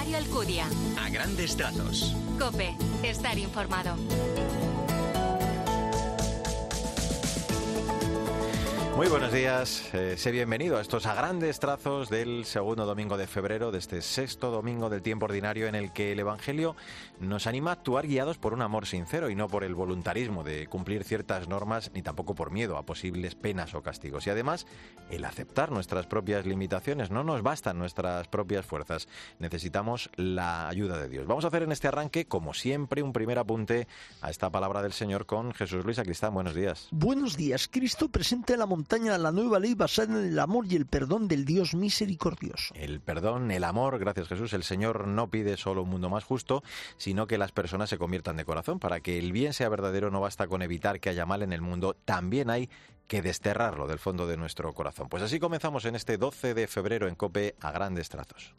Mario Alcudia. A grandes trazos. Cope, estar informado. Muy buenos días, eh, sé bienvenido a estos a grandes trazos del segundo domingo de febrero, de este sexto domingo del tiempo ordinario en el que el Evangelio nos anima a actuar guiados por un amor sincero y no por el voluntarismo de cumplir ciertas normas ni tampoco por miedo a posibles penas o castigos. Y además, el aceptar nuestras propias limitaciones, no nos bastan nuestras propias fuerzas, necesitamos la ayuda de Dios. Vamos a hacer en este arranque, como siempre, un primer apunte a esta palabra del Señor con Jesús Luis Acristán. Buenos días. Buenos días. Cristo presenta en la montaña la nueva ley basada en el amor y el perdón del Dios misericordioso. El perdón, el amor, gracias Jesús. El Señor no pide solo un mundo más justo, sino que las personas se conviertan de corazón. Para que el bien sea verdadero no basta con evitar que haya mal en el mundo, también hay que desterrarlo del fondo de nuestro corazón. Pues así comenzamos en este 12 de febrero en Cope a grandes trazos.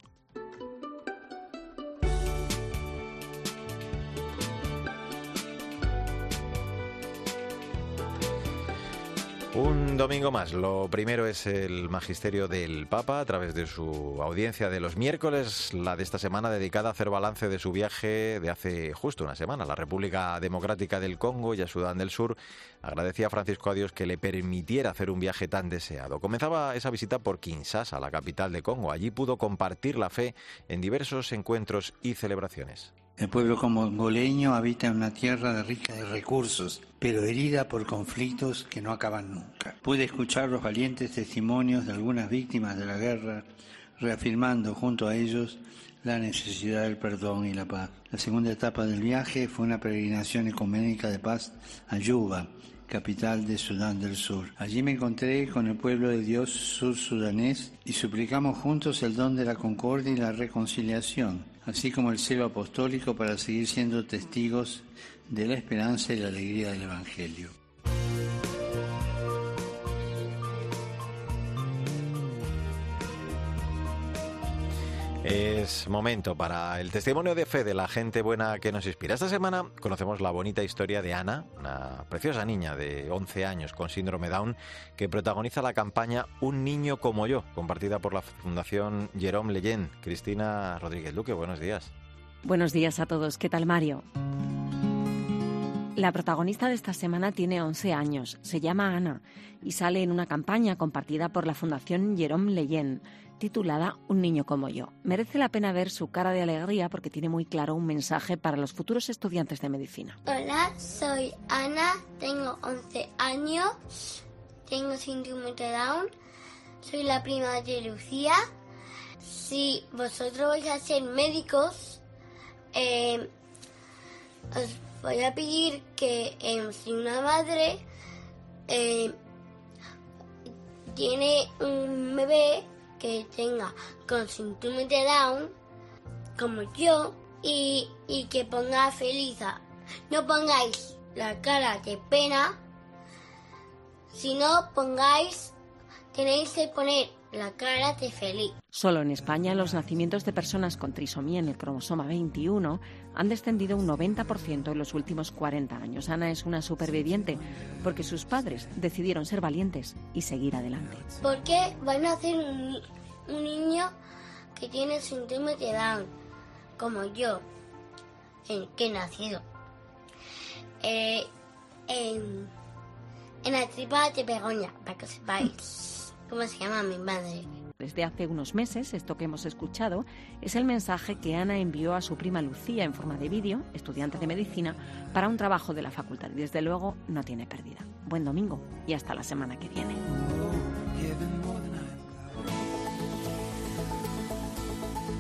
Un domingo más. Lo primero es el magisterio del Papa a través de su audiencia de los miércoles, la de esta semana dedicada a hacer balance de su viaje de hace justo una semana a la República Democrática del Congo y a Sudán del Sur. Agradecía a Francisco a Dios que le permitiera hacer un viaje tan deseado. Comenzaba esa visita por Kinshasa, la capital de Congo. Allí pudo compartir la fe en diversos encuentros y celebraciones. El pueblo congoleño habita en una tierra rica de recursos, pero herida por conflictos que no acaban nunca. Pude escuchar los valientes testimonios de algunas víctimas de la guerra, reafirmando junto a ellos la necesidad del perdón y la paz. La segunda etapa del viaje fue una peregrinación ecuménica de paz a Yuba, capital de Sudán del Sur. Allí me encontré con el pueblo de Dios sur-sudanés y suplicamos juntos el don de la concordia y la reconciliación, así como el celo apostólico para seguir siendo testigos de la esperanza y la alegría del Evangelio. Es momento para el testimonio de fe de la gente buena que nos inspira. Esta semana conocemos la bonita historia de Ana, una preciosa niña de 11 años con síndrome Down, que protagoniza la campaña Un niño como yo, compartida por la Fundación Jerome Leyen. Cristina Rodríguez Luque, buenos días. Buenos días a todos. ¿Qué tal, Mario? La protagonista de esta semana tiene 11 años, se llama Ana y sale en una campaña compartida por la Fundación Jerome Leyen titulada Un niño como yo. Merece la pena ver su cara de alegría porque tiene muy claro un mensaje para los futuros estudiantes de medicina. Hola, soy Ana, tengo 11 años, tengo síndrome de Down, soy la prima de Lucía. Si vosotros vais a ser médicos, eh, os voy a pedir que eh, si una madre eh, tiene un bebé que tenga con síndrome de Down, como yo, y, y que ponga feliz. No pongáis la cara de pena, sino pongáis, tenéis que poner la cara de feliz. Solo en España los nacimientos de personas con trisomía en el cromosoma 21 han descendido un 90% en los últimos 40 años. Ana es una superviviente porque sus padres decidieron ser valientes y seguir adelante. ¿Por qué van a hacer un, un niño que tiene síndrome de Down, como yo, en, que he nacido? Eh, en, en la tripa de Begoña, para que sepáis cómo se llama mi madre. Desde hace unos meses, esto que hemos escuchado es el mensaje que Ana envió a su prima Lucía en forma de vídeo, estudiante de medicina, para un trabajo de la facultad. Y desde luego no tiene pérdida. Buen domingo y hasta la semana que viene.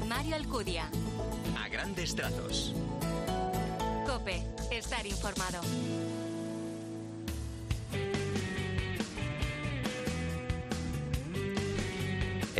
Mario Alcudia. A grandes trazos. Cope, estar informado.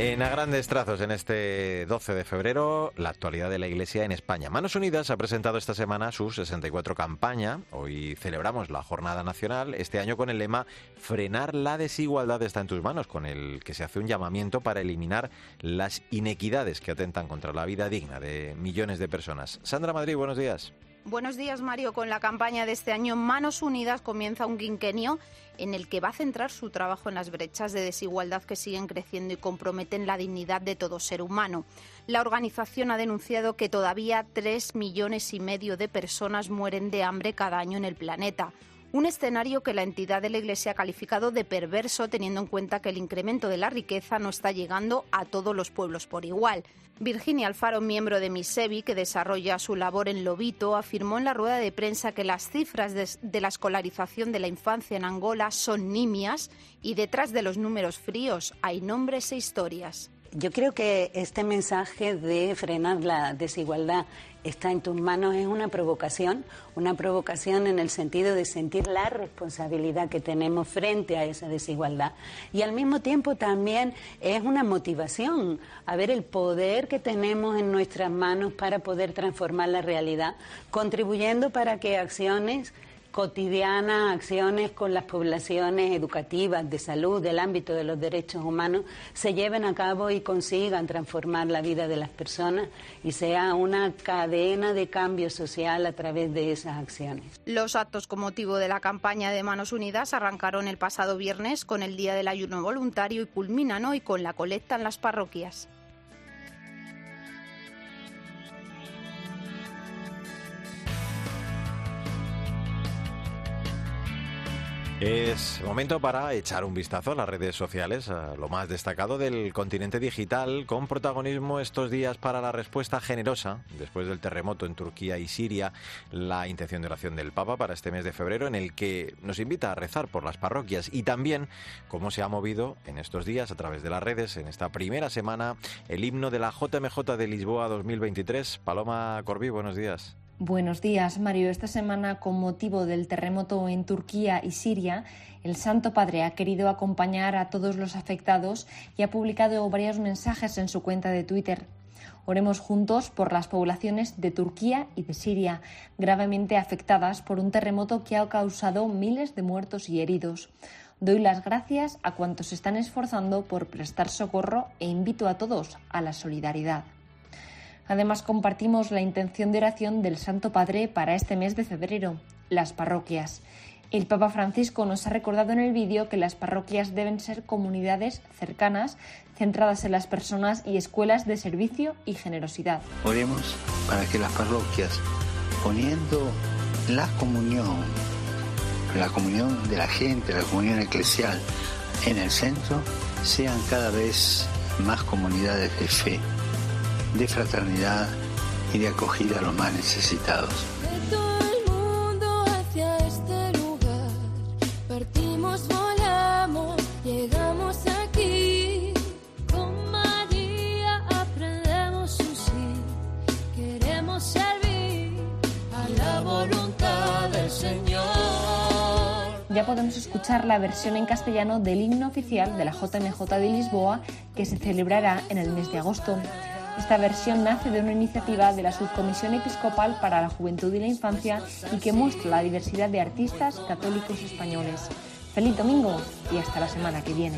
En a grandes trazos, en este 12 de febrero, la actualidad de la Iglesia en España. Manos Unidas ha presentado esta semana su 64 campaña. Hoy celebramos la Jornada Nacional, este año con el lema Frenar la desigualdad está en tus manos, con el que se hace un llamamiento para eliminar las inequidades que atentan contra la vida digna de millones de personas. Sandra Madrid, buenos días. Buenos días, Mario. Con la campaña de este año Manos Unidas comienza un quinquenio en el que va a centrar su trabajo en las brechas de desigualdad que siguen creciendo y comprometen la dignidad de todo ser humano. La organización ha denunciado que todavía tres millones y medio de personas mueren de hambre cada año en el planeta. Un escenario que la entidad de la Iglesia ha calificado de perverso teniendo en cuenta que el incremento de la riqueza no está llegando a todos los pueblos por igual. Virginia Alfaro, miembro de Misevi, que desarrolla su labor en Lobito, afirmó en la rueda de prensa que las cifras de, la escolarización de la infancia en Angola son nimias y detrás de los números fríos hay nombres e historias. Yo creo que este mensaje de frenar la desigualdad está en tus manos es una provocación, una provocación en el sentido de sentir la responsabilidad que tenemos frente a esa desigualdad. Y al mismo tiempo también es una motivación a ver el poder que tenemos en nuestras manos para poder transformar la realidad, contribuyendo para que acciones cotidianas, acciones con las poblaciones educativas, de salud, del ámbito de los derechos humanos, se lleven a cabo y consigan transformar la vida de las personas y sea una cadena de cambio social a través de esas acciones. Los actos con motivo de la campaña de Manos Unidas arrancaron el pasado viernes con el Día del Ayuno Voluntario y culminan hoy con la colecta en las parroquias. Es momento para echar un vistazo a las redes sociales, a lo más destacado del continente digital, con protagonismo estos días para la respuesta generosa, después del terremoto en Turquía y Siria, la intención de oración del Papa para este mes de febrero, en el que nos invita a rezar por las parroquias y también cómo se ha movido en estos días a través de las redes, en esta primera semana, el himno de la JMJ de Lisboa 2023. Paloma Corbí, buenos días. Buenos días, Mario. Esta semana, con motivo del terremoto en Turquía y Siria, el Santo Padre ha querido acompañar a todos los afectados y ha publicado varios mensajes en su cuenta de Twitter. Oremos juntos por las poblaciones de Turquía y de Siria, gravemente afectadas por un terremoto que ha causado miles de muertos y heridos. Doy las gracias a cuantos se están esforzando por prestar socorro e invito a todos a la solidaridad. Además, compartimos la intención de oración del Santo Padre para este mes de febrero, las parroquias. El Papa Francisco nos ha recordado en el vídeo que las parroquias deben ser comunidades cercanas, centradas en las personas y escuelas de servicio y generosidad. Oremos para que las parroquias, poniendo la comunión, la comunión de la gente, la comunión eclesial en el centro, sean cada vez más comunidades de fe de fraternidad y de acogida a los más necesitados. De todo el mundo hacia este lugar, partimos, volamos, llegamos aquí. Con María aprendemos un sí, queremos servir a la voluntad del Señor. Ya podemos escuchar la versión en castellano del himno oficial de la JMJ de Lisboa que se celebrará en el mes de agosto. Esta versión nace de una iniciativa de la Subcomisión Episcopal para la Juventud y la Infancia y que muestra la diversidad de artistas católicos españoles. Feliz domingo y hasta la semana que viene.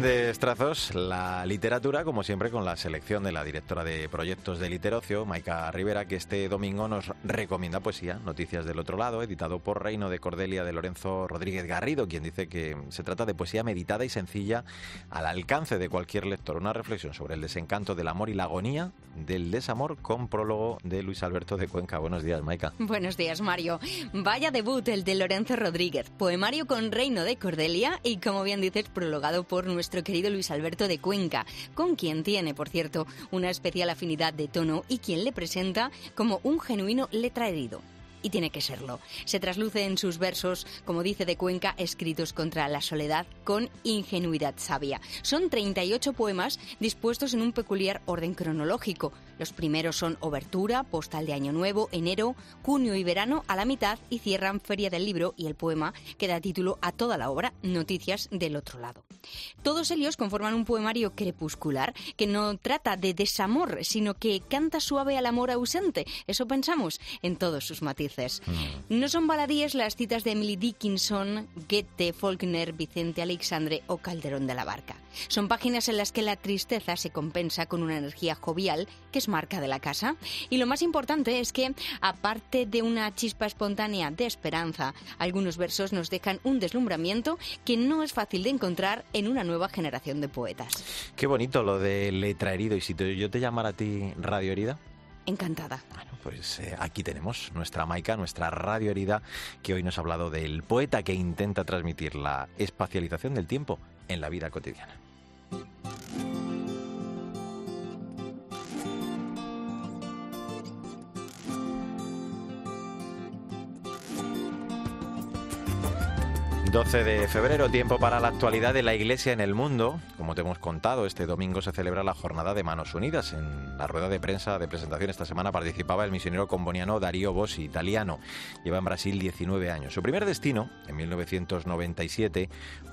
Grandes trazos, la literatura, como siempre, con la selección de la directora de proyectos de Literocio, Maika Rivera, que este domingo nos recomienda poesía, Noticias del Otro Lado, editado por Reino de Cordelia de Lorenzo Rodríguez Garrido, quien dice que se trata de poesía meditada y sencilla al alcance de cualquier lector. Una reflexión sobre el desencanto del amor y la agonía del desamor con prólogo de Luis Alberto de Cuenca. Buenos días, Maika. Buenos días, Mario. Vaya debut el de Lorenzo Rodríguez, poemario con Reino de Cordelia y, como bien dices, prologado por nuestro querido Luis Alberto de Cuenca, con quien tiene, por cierto, una especial afinidad de tono y quien le presenta como un genuino letra herido y tiene que serlo. Se trasluce en sus versos, como dice de Cuenca, escritos contra la soledad con ingenuidad sabia. Son 38 poemas dispuestos en un peculiar orden cronológico. Los primeros son Obertura, Postal de Año Nuevo, Enero, Junio y Verano a la mitad y cierran Feria del Libro y el poema que da título a toda la obra, Noticias del otro lado. Todos ellos conforman un poemario crepuscular que no trata de desamor, sino que canta suave al amor ausente. Eso pensamos en todos sus matices. No son baladíes las citas de Emily Dickinson, Goethe, Faulkner, Vicente Alexandre o Calderón de la Barca. Son páginas en las que la tristeza se compensa con una energía jovial que es marca de la casa. Y lo más importante es que, aparte de una chispa espontánea de esperanza, algunos versos nos dejan un deslumbramiento que no es fácil de encontrar en una nueva generación de poetas. Qué bonito lo de letra herido. Y si te- yo te llamara a ti radio herida, Encantada. pues eh, aquí tenemos nuestra Maica, nuestra radio herida, que hoy nos ha hablado del poeta que intenta transmitir la espacialización del tiempo en la vida cotidiana. ...12 de febrero, tiempo para la actualidad de la Iglesia en el mundo. Como te hemos contado, este domingo se celebra la jornada de Manos Unidas. En la rueda de prensa de presentación esta semana participaba el misionero comboniano Darío Bossi, italiano. Lleva en Brasil 19 años. Su primer destino, en 1997,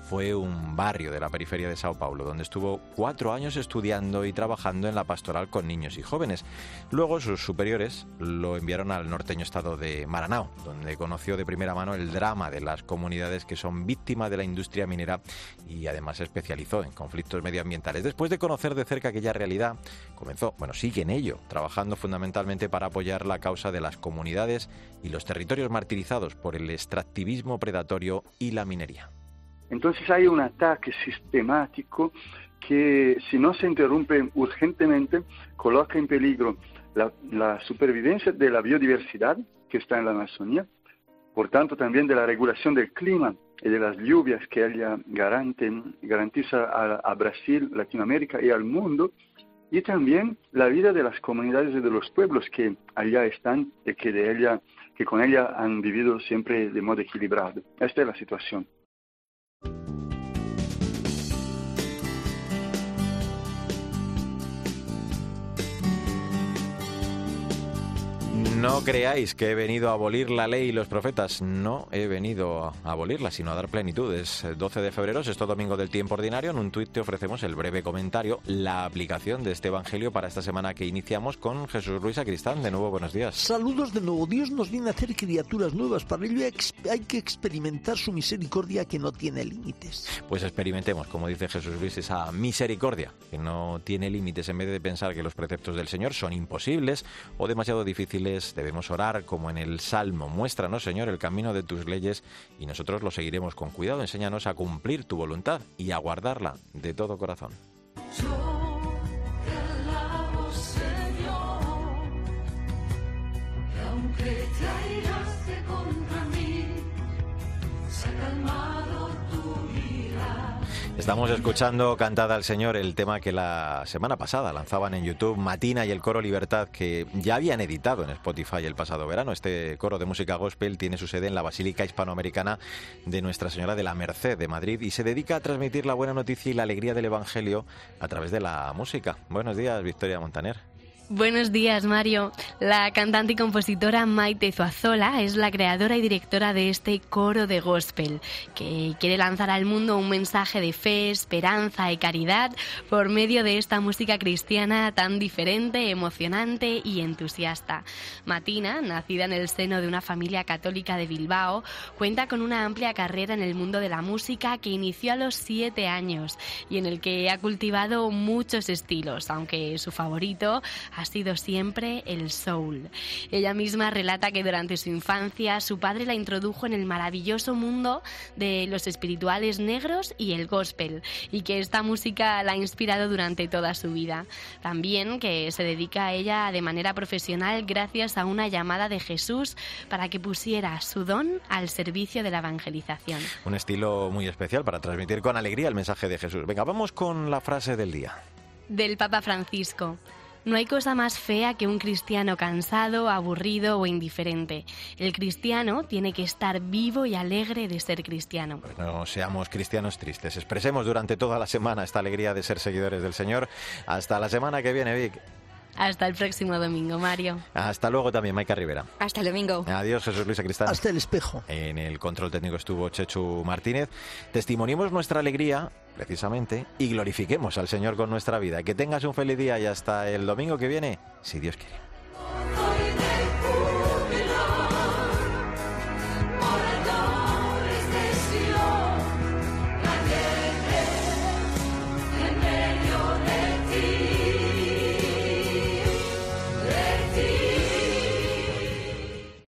fue un barrio de la periferia de Sao Paulo, donde estuvo cuatro años estudiando y trabajando en la pastoral con niños y jóvenes. Luego sus superiores lo enviaron al norteño estado de Maranao, donde conoció de primera mano el drama de las comunidades que son víctimas de la industria minera y además se especializó en conflictos medioambientales. Después de conocer de cerca aquella realidad, comenzó, bueno, sigue en ello, trabajando fundamentalmente para apoyar la causa de las comunidades y los territorios martirizados por el extractivismo predatorio y la minería. Entonces hay un ataque sistemático que si no se interrumpe urgentemente coloca en peligro la supervivencia de la biodiversidad que está en la Amazonía, por tanto también de la regulación del clima y de las lluvias que ella garante, garantiza a, a Brasil, Latinoamérica y al mundo, y también la vida de las comunidades y de los pueblos que allá están y que, de ella, que con ella han vivido siempre de modo equilibrado. Esta es la situación. No creáis que he venido a abolir la ley y los profetas. No he venido a abolirla, sino a dar plenitud. Es el 12 de febrero, es esto domingo del tiempo ordinario. En un tuit te ofrecemos el breve comentario, la aplicación de este evangelio para esta semana que iniciamos con Jesús Luis Acristán. De nuevo, buenos días. Saludos de nuevo. Dios nos viene a hacer criaturas nuevas. Para ello hay que experimentar su misericordia que no tiene límites. Pues experimentemos, como dice Jesús Luis, esa misericordia que no tiene límites. En vez de pensar que los preceptos del Señor son imposibles o demasiado difíciles, debemos orar como en el Salmo. Muéstranos, Señor, el camino de tus leyes y nosotros lo seguiremos con cuidado. Enséñanos a cumplir tu voluntad y a guardarla de todo corazón. Estamos escuchando Cantada al Señor, el tema que la semana pasada lanzaban en YouTube Matina y el coro Libertad, que ya habían editado en Spotify el pasado verano. Este coro de música gospel tiene su sede en la Basílica Hispanoamericana de Nuestra Señora de la Merced de Madrid y se dedica a transmitir la buena noticia y la alegría del Evangelio a través de la música. Buenos días, Victoria Montaner. Buenos días, Mario. La cantante y compositora Maite Zuazola es la creadora y directora de este coro de gospel, que quiere lanzar al mundo un mensaje de fe, esperanza y caridad por medio de esta música cristiana tan diferente, emocionante y entusiasta. Matina, nacida en el seno de una familia católica de Bilbao, cuenta con una amplia carrera en el mundo de la música que inició a los siete años y en el que ha cultivado muchos estilos, aunque su favorito ha sido siempre el soul. Ella misma relata que durante su infancia su padre la introdujo en el maravilloso mundo de los espirituales negros y el gospel y que esta música la ha inspirado durante toda su vida. También que se dedica a ella de manera profesional gracias a una llamada de Jesús para que pusiera su don al servicio de la evangelización. Un estilo muy especial para transmitir con alegría el mensaje de Jesús. Venga, vamos con la frase del día. Del Papa Francisco. No hay cosa más fea que un cristiano cansado, aburrido o indiferente. El cristiano tiene que estar vivo y alegre de ser cristiano. No seamos cristianos tristes. Expresemos durante toda la semana esta alegría de ser seguidores del Señor. Hasta la semana que viene, Vic. Hasta el próximo domingo, Mario. Hasta luego también, Maika Rivera. Hasta el domingo. Adiós, Jesús Luis Cristán. Hasta el espejo. En el control técnico estuvo Chechu Martínez. Testimoniemos nuestra alegría, precisamente, y glorifiquemos al Señor con nuestra vida. Que tengas un feliz día y hasta el domingo que viene, si Dios quiere.